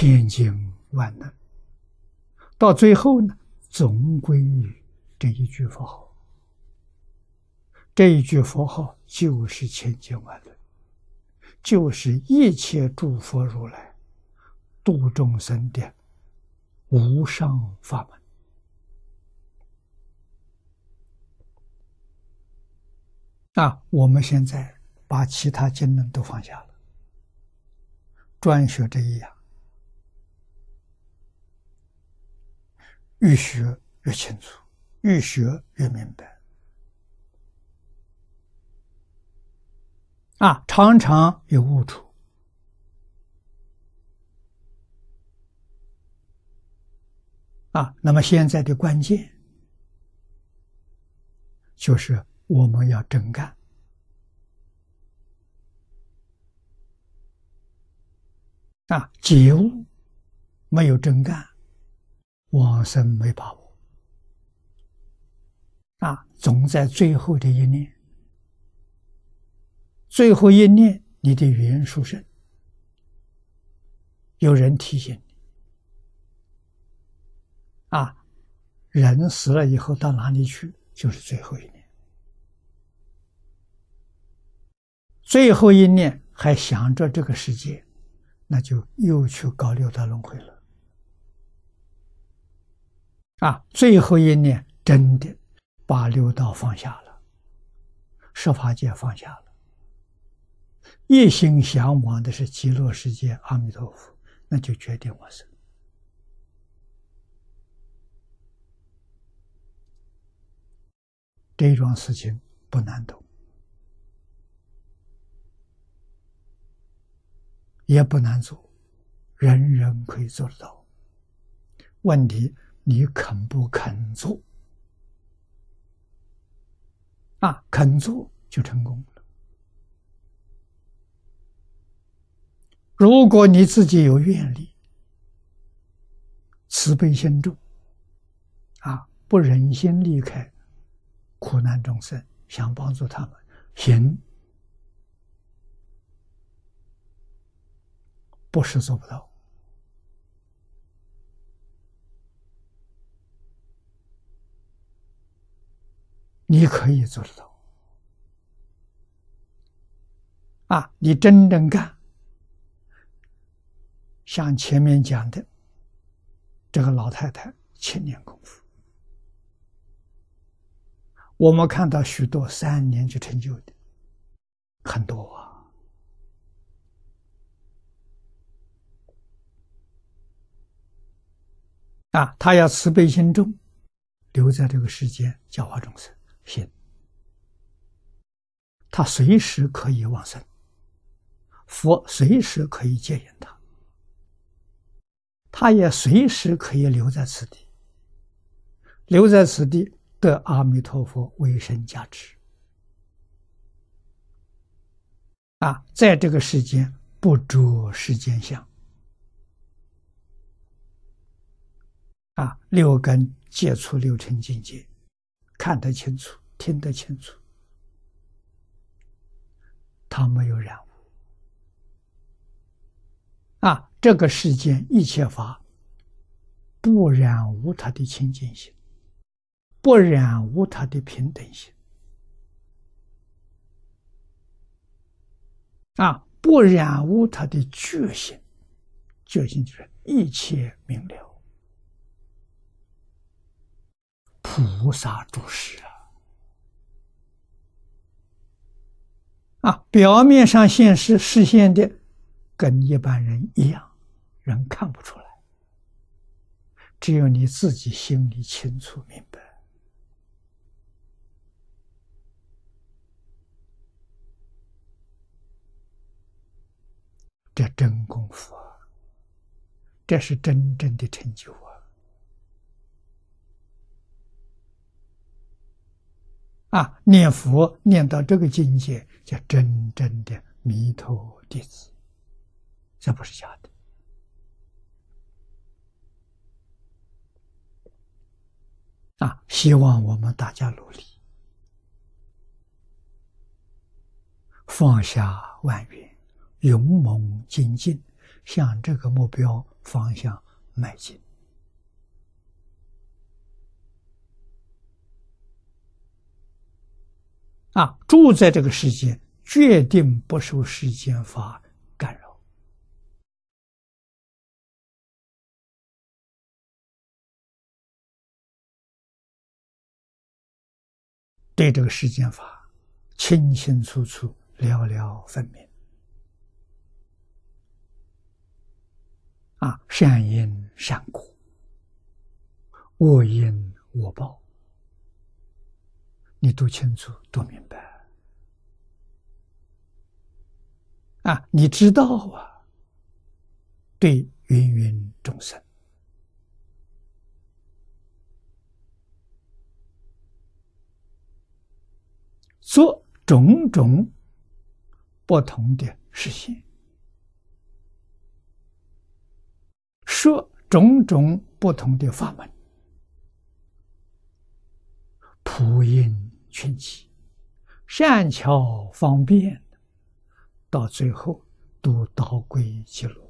千经万能，到最后呢，总归于这一句佛号。这一句佛号就是千经万论，就是一切诸佛如来度众生的无上法门。那我们现在把其他经论都放下了，专学这一样，越学越清楚，越学越明白。啊，常常有误处啊。那么现在的关键就是我们要真干啊，觉悟没有真干，往生没把握啊，总在最后的一念。最后一念，你的缘殊胜，有人提醒你啊，人死了以后到哪里去？就是最后一念。最后一念还想着这个世界，那就又去搞六道轮回了。啊，最后一念真的把六道放下了，十法界放下了。一心向往的是极乐世界阿弥陀佛，那就决定我生。这桩事情不难懂，也不难做，人人可以做得到。问题你肯不肯做？啊，肯做就成功。如果你自己有愿力、慈悲心重，啊，不忍心离开苦难众生，想帮助他们，行，不是做不到，你可以做得到，啊，你真正干。像前面讲的，这个老太太千年功夫，我们看到许多三年就成就的很多啊！啊，他要慈悲心重，留在这个世间教化众生，他随时可以往生，佛随时可以接引他。他也随时可以留在此地，留在此地得阿弥陀佛为生加持。啊，在这个世间不着世间相，啊，六根接触六尘境界，看得清楚，听得清楚，他没有染污。啊，这个世间一切法不染污它的清净心，不染污它的平等心，啊，不染污它的觉性，觉性就是一切明了，菩萨注释啊，表面上现实实现的。跟一般人一样，人看不出来。只有你自己心里清楚明白，这真功夫啊！这是真正的成就啊！啊，念佛念到这个境界，叫真正的弥陀弟子。这不是假的啊！希望我们大家努力，放下万缘，勇猛精进，向这个目标方向迈进。啊，住在这个世间，决定不受世间法干扰。对这个世间法，清清楚楚、了了分明。啊，善因善果，恶因恶报，你都清楚、都明白。啊，你知道啊，对芸芸众生。做种种不同的事情，说种种不同的法门，普应群起，善巧方便，到最后都到归极乐。